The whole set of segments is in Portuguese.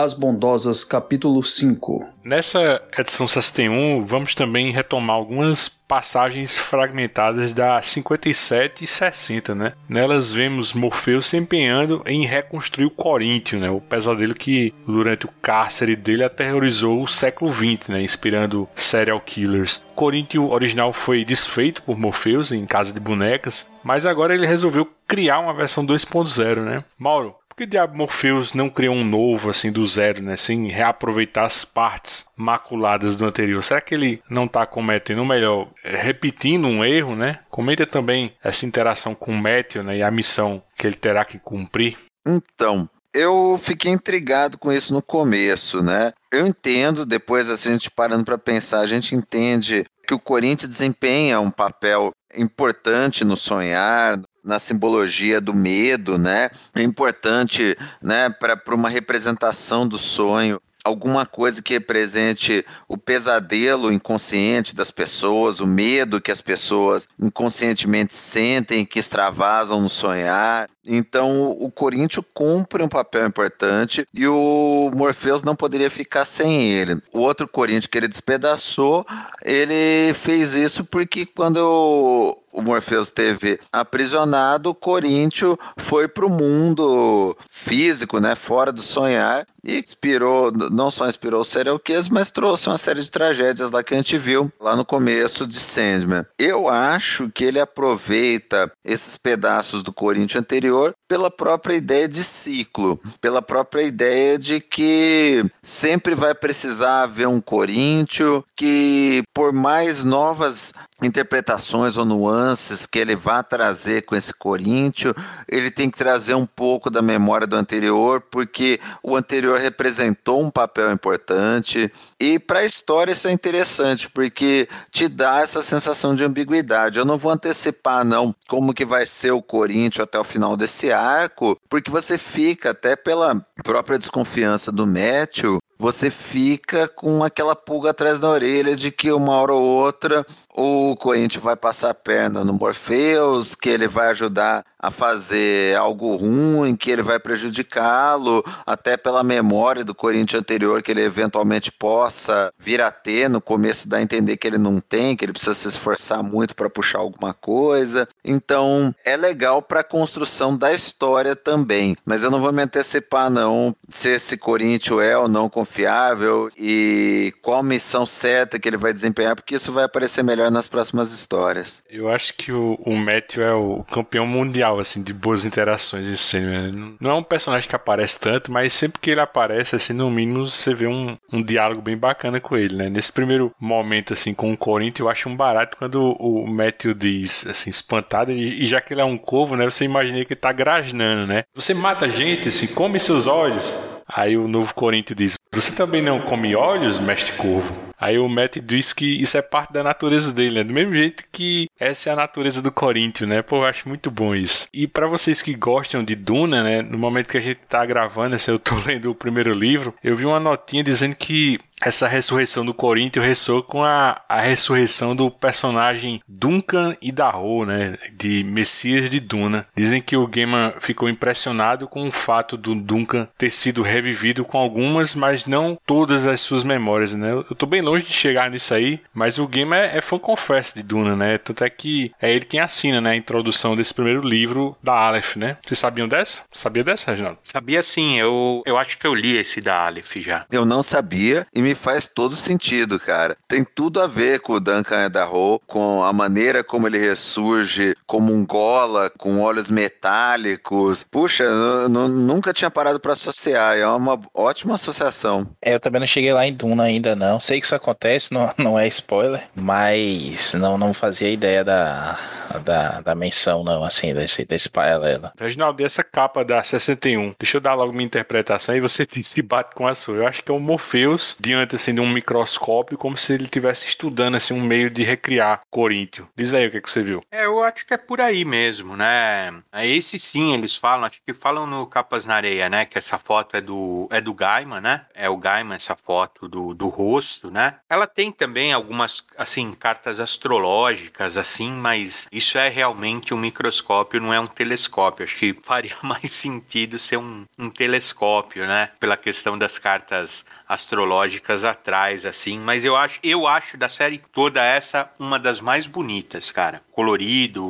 As Bondosas, capítulo 5. Nessa edição 61, vamos também retomar algumas passagens fragmentadas da 57 e 60, né? Nelas vemos Morfeu se empenhando em reconstruir o Coríntio, né? O pesadelo que durante o cárcere dele aterrorizou o século XX, né? Inspirando serial killers. O Coríntio original foi desfeito por Morpheus em Casa de Bonecas, mas agora ele resolveu criar uma versão 2.0, né? Mauro, que diabo Morpheus não criou um novo, assim, do zero, né? Sem reaproveitar as partes maculadas do anterior. Será que ele não está cometendo, ou melhor, repetindo um erro, né? Comenta também essa interação com o Matthew, né? E a missão que ele terá que cumprir. Então, eu fiquei intrigado com isso no começo, né? Eu entendo, depois assim, a gente parando para pensar, a gente entende que o Corinthians desempenha um papel importante no sonhar, na simbologia do medo, né? É importante, né, para uma representação do sonho alguma coisa que represente o pesadelo inconsciente das pessoas, o medo que as pessoas inconscientemente sentem, que extravasam no sonhar. Então o Corinthians cumpre um papel importante e o Morpheus não poderia ficar sem ele. O outro Corinthians que ele despedaçou, ele fez isso porque quando o Morpheus teve aprisionado, o Corinthians foi para o mundo físico, né, fora do sonhar, e inspirou, não só inspirou o serial killers, mas trouxe uma série de tragédias lá que a gente viu lá no começo de Sandman. Eu acho que ele aproveita esses pedaços do Corinthians anterior rigor pela própria ideia de ciclo, pela própria ideia de que sempre vai precisar haver um Corinthians que por mais novas interpretações ou nuances que ele vá trazer com esse Corinthians, ele tem que trazer um pouco da memória do anterior, porque o anterior representou um papel importante. E para a história isso é interessante, porque te dá essa sensação de ambiguidade. Eu não vou antecipar não como que vai ser o Corinthians até o final desse arco, porque você fica até pela própria desconfiança do Matthew, você fica com aquela pulga atrás da orelha de que uma hora ou outra o Corinthians vai passar a perna no Morpheus, que ele vai ajudar a fazer algo ruim, que ele vai prejudicá-lo, até pela memória do Corinthians anterior que ele eventualmente possa vir a ter, no começo dá a entender que ele não tem, que ele precisa se esforçar muito para puxar alguma coisa. Então, é legal para a construção da história também, mas eu não vou me antecipar não se esse Corinthians é ou não confiável e qual missão certa que ele vai desempenhar, porque isso vai aparecer melhor melhor nas próximas histórias. Eu acho que o, o Matthew é o campeão mundial, assim, de boas interações em cena. Não é um personagem que aparece tanto, mas sempre que ele aparece, assim, no mínimo você vê um, um diálogo bem bacana com ele, né? Nesse primeiro momento, assim, com o Corinthians, eu acho um barato quando o Matthew diz, assim, espantado, e, e já que ele é um corvo, né? Você imagina que ele tá grasnando, né? Você mata gente, assim, come seus olhos. Aí o novo Corinthians diz: Você também não come olhos, mestre corvo? Aí o Matt diz que isso é parte da natureza dele, né? Do mesmo jeito que essa é a natureza do Corinthians, né? Pô, eu acho muito bom isso. E para vocês que gostam de Duna, né? No momento que a gente tá gravando, assim, eu tô lendo o primeiro livro, eu vi uma notinha dizendo que essa ressurreição do Corinthians ressoa com a, a ressurreição do personagem Duncan Idaho, né, de Messias de Duna. Dizem que o Gaiman ficou impressionado com o fato do Duncan ter sido revivido com algumas, mas não todas as suas memórias, né. Eu tô bem longe de chegar nisso aí, mas o Gaiman é, é fã confesso de Duna, né, tanto é que é ele quem assina, né, a introdução desse primeiro livro da Aleph, né. Vocês sabiam dessa? Sabia dessa, Reginaldo? Sabia sim, eu, eu acho que eu li esse da Aleph já. Eu não sabia e me faz todo sentido, cara. Tem tudo a ver com o Duncan Idaho, com a maneira como ele ressurge como um gola, com olhos metálicos. Puxa, eu, nunca tinha parado para associar. É uma ótima associação. É, eu também não cheguei lá em Duna ainda, não. Sei que isso acontece, não, não é spoiler, mas não, não fazia ideia da, da, da menção, não, assim, desse, desse paralelo. Reginaldo, essa capa da 61, deixa eu dar logo minha interpretação e você se bate com a sua. Eu acho que é o Morpheus de diante assim de um microscópio, como se ele estivesse estudando assim um meio de recriar Coríntio. Diz aí o que, é que você viu. É, eu acho que é por aí mesmo, né? Esse sim, eles falam, acho que falam no Capas na Areia, né? Que essa foto é do, é do Gaiman, né? É o Gaiman, essa foto do, do rosto, né? Ela tem também algumas, assim, cartas astrológicas, assim, mas isso é realmente um microscópio, não é um telescópio. Acho que faria mais sentido ser um, um telescópio, né? Pela questão das cartas astrológicas atrás, assim. Mas eu acho, eu acho da série toda essa uma das mais bonitas, cara. Colorido,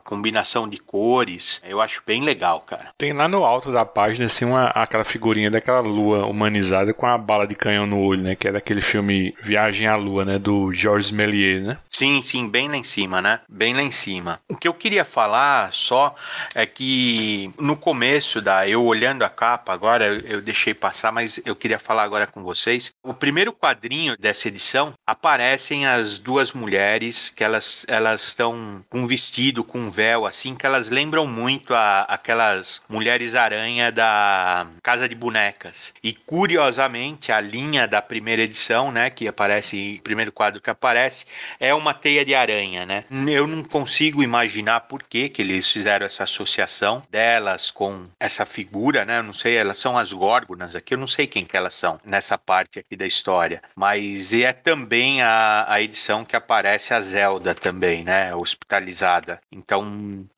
a combinação de cores, eu acho bem legal, cara. Tem lá no alto da página, assim, uma, aquela figurinha daquela lua humanizada com a bala de canhão no olho, né? Que é daquele filme Viagem à Lua, né? Do Georges Méliès, né? Sim, sim, bem lá em cima, né? Bem lá em cima. O que eu queria falar só é que no começo da. Eu olhando a capa, agora eu, eu deixei passar, mas eu queria falar agora com vocês. O primeiro quadrinho dessa edição aparecem as duas mulheres que elas elas estão com um vestido, com véu, assim, que elas lembram muito a, aquelas mulheres aranha da Casa de Bonecas. E curiosamente, a linha da primeira edição, né, que aparece, primeiro quadro que aparece, é uma teia de aranha, né? Eu não consigo imaginar por que, que eles fizeram essa associação delas com essa figura, né? Eu não sei, elas são as górgonas aqui, eu não sei quem que elas são nessa parte aqui da história. Mas é também a, a edição que aparece a Zelda também, né? Hospitalizada. Então,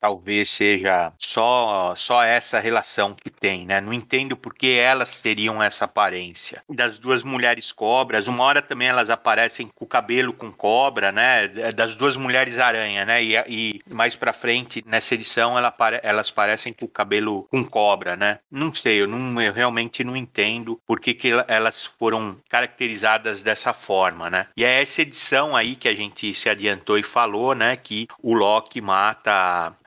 talvez seja só, só essa relação que tem, né? Não entendo por que elas teriam essa aparência. Das duas mulheres cobras, uma hora também elas aparecem com o cabelo com cobra, né? Das duas mulheres aranha, né? E, e mais pra frente, nessa edição, ela, elas parecem com o cabelo com cobra, né? Não sei, eu, não, eu realmente não entendo por que, que elas foram caracterizadas dessa forma, né? E é essa edição aí que a gente se adiantou e falou, né? Que o Loki mata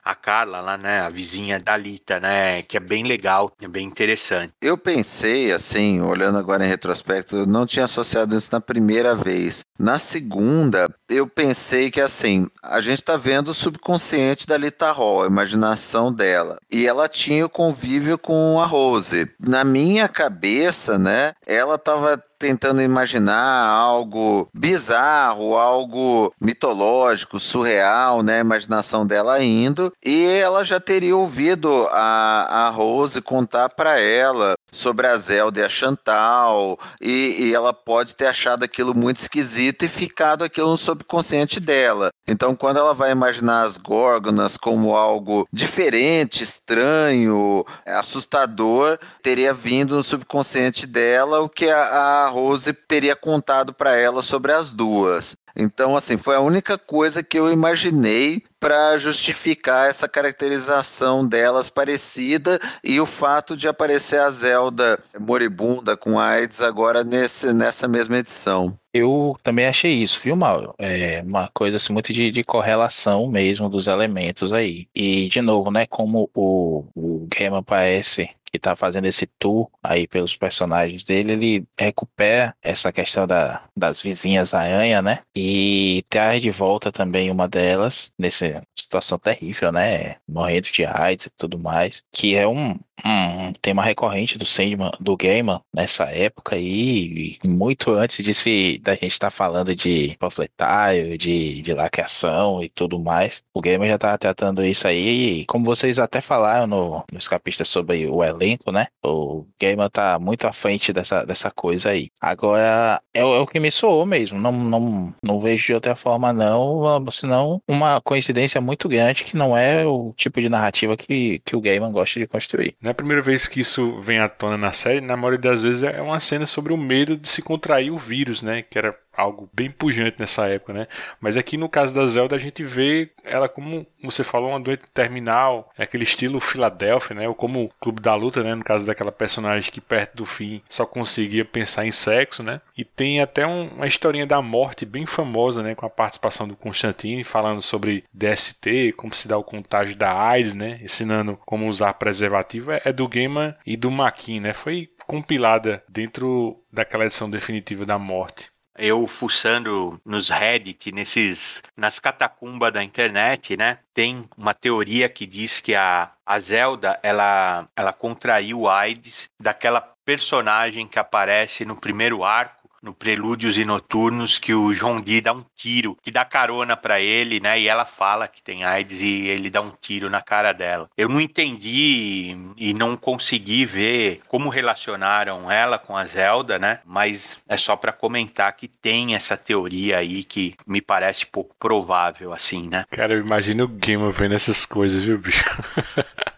a Carla lá, né, a vizinha da Lita, né, que é bem legal, é bem interessante. Eu pensei, assim, olhando agora em retrospecto, não tinha associado isso na primeira vez. Na segunda, eu pensei que, assim, a gente tá vendo o subconsciente da Lita Hall, a imaginação dela. E ela tinha o convívio com a Rose. Na minha cabeça, né, ela tava tentando imaginar algo bizarro, algo mitológico, surreal, né? A imaginação dela indo. E ela já teria ouvido a, a Rose contar para ela sobre a Zelda e a Chantal, e, e, ela pode ter achado aquilo muito esquisito e ficado aquilo no subconsciente dela. Então, quando ela vai imaginar as Górgonas como algo diferente, estranho, assustador, teria vindo no subconsciente dela o que a, a Rose teria contado para ela sobre as duas. Então, assim, foi a única coisa que eu imaginei para justificar essa caracterização delas parecida e o fato de aparecer a Zelda moribunda com AIDS agora nesse, nessa mesma edição. Eu também achei isso, viu, Mauro? É uma coisa assim, muito de, de, correlação mesmo dos elementos aí. E, de novo, né, como o, o parece que tá fazendo esse tour aí pelos personagens dele, ele recupera essa questão da, das vizinhas aranha, né? E traz de volta também uma delas, nessa situação terrível, né? Morrendo de AIDS e tudo mais, que é um, um tema recorrente do Sandman, do Gaiman nessa época aí, muito antes de se da gente estar tá falando de panfletário, de, de lacração e tudo mais. O Gaiman já estava tratando isso aí, e como vocês até falaram no, no escapista sobre o elenco, né? O Gaiman tá muito à frente dessa, dessa coisa aí. Agora, é, é o que me soou mesmo, não, não, não vejo de outra forma não, senão uma coincidência muito grande que não é o tipo de narrativa que, que o Gaiman gosta de construir. Não é a primeira vez que isso vem à tona na série, na maioria das vezes é uma cena sobre o medo de se contrair o vírus, né? Que era algo bem pujante nessa época, né? Mas aqui no caso da Zelda a gente vê ela como você falou uma doente terminal, é aquele estilo Filadélfia, né? Ou como o Clube da Luta, né? No caso daquela personagem que perto do fim só conseguia pensar em sexo, né? E tem até um, uma historinha da morte bem famosa, né? Com a participação do Constantine falando sobre DST, como se dá o contágio da AIDS, né? Ensinando como usar preservativo é, é do Gaiman e do Maquin, né? Foi compilada dentro daquela edição definitiva da morte eu fuçando nos Reddit, nesses, nas catacumbas da internet, né? Tem uma teoria que diz que a, a Zelda, ela, ela contraiu AIDS daquela personagem que aparece no primeiro arco no Prelúdios e Noturnos que o João Dee dá um tiro, que dá carona para ele, né? E ela fala que tem AIDS e ele dá um tiro na cara dela. Eu não entendi e não consegui ver como relacionaram ela com a Zelda, né? Mas é só para comentar que tem essa teoria aí que me parece pouco provável, assim, né? Cara, eu imagino o Gamer vendo essas coisas, viu, bicho?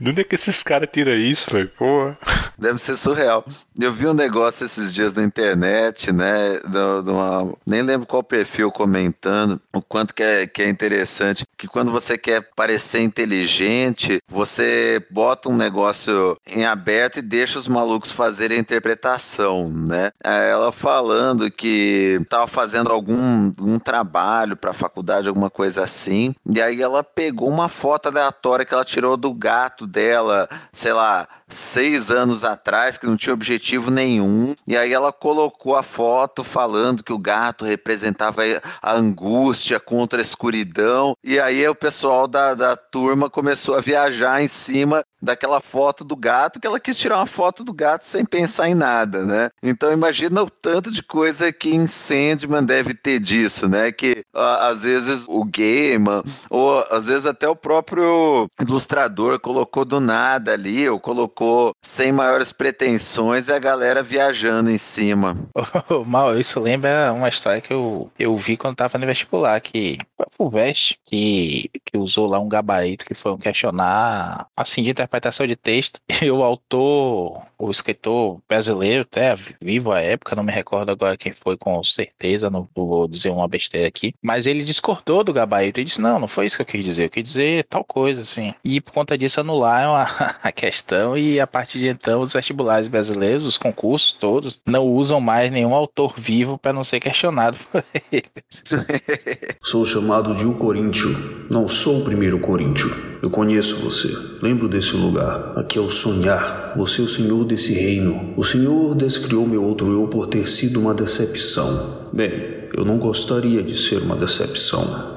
De onde é que esses caras tiram isso, velho? Porra. Deve ser surreal. Eu vi um negócio esses dias na internet, né? De, uma, nem lembro qual perfil comentando o quanto que é, que é interessante. Que quando você quer parecer inteligente, você bota um negócio em aberto e deixa os malucos fazerem a interpretação, né? Ela falando que tava fazendo algum um trabalho para a faculdade, alguma coisa assim. E aí ela pegou uma foto aleatória que ela tirou do gato dela, sei lá, seis anos atrás, que não tinha objetivo nenhum. E aí ela colocou a foto falando que o gato representava a angústia contra a escuridão. E aí o pessoal da, da turma começou a viajar em cima daquela foto do gato, que ela quis tirar uma foto do gato sem pensar em nada, né? Então imagina o tanto de coisa que em Sandman deve ter disso, né? Que às vezes o gamer, ou às vezes até o próprio ilustrador colocou do nada ali, ou colocou sem maiores pretensões e a galera viajando em cima. Mal, isso lembra uma história que eu, eu vi quando tava no vestibular, que foi Fulvestre, que, que usou lá um gabarito que foi um questionar, assim, de interpretação de texto. E o autor, o escritor brasileiro, até vivo à época, não me recordo agora quem foi com certeza, não vou dizer uma besteira aqui, mas ele discordou do gabarito e disse: Não, não foi isso que eu quis dizer, eu quis dizer tal coisa, assim. E por conta disso anularam a, a questão e a partir de então os vestibulares brasileiros, os concursos todos, não usam mais nenhum autor vivo para não ser questionado por ele. Sou chamado de o Coríntio, não sou o primeiro Coríntio. Eu conheço você, lembro desse lugar. Aqui é o sonhar. Você é o senhor desse reino. O senhor descriou meu outro eu por ter sido uma decepção. Bem, eu não gostaria de ser uma decepção.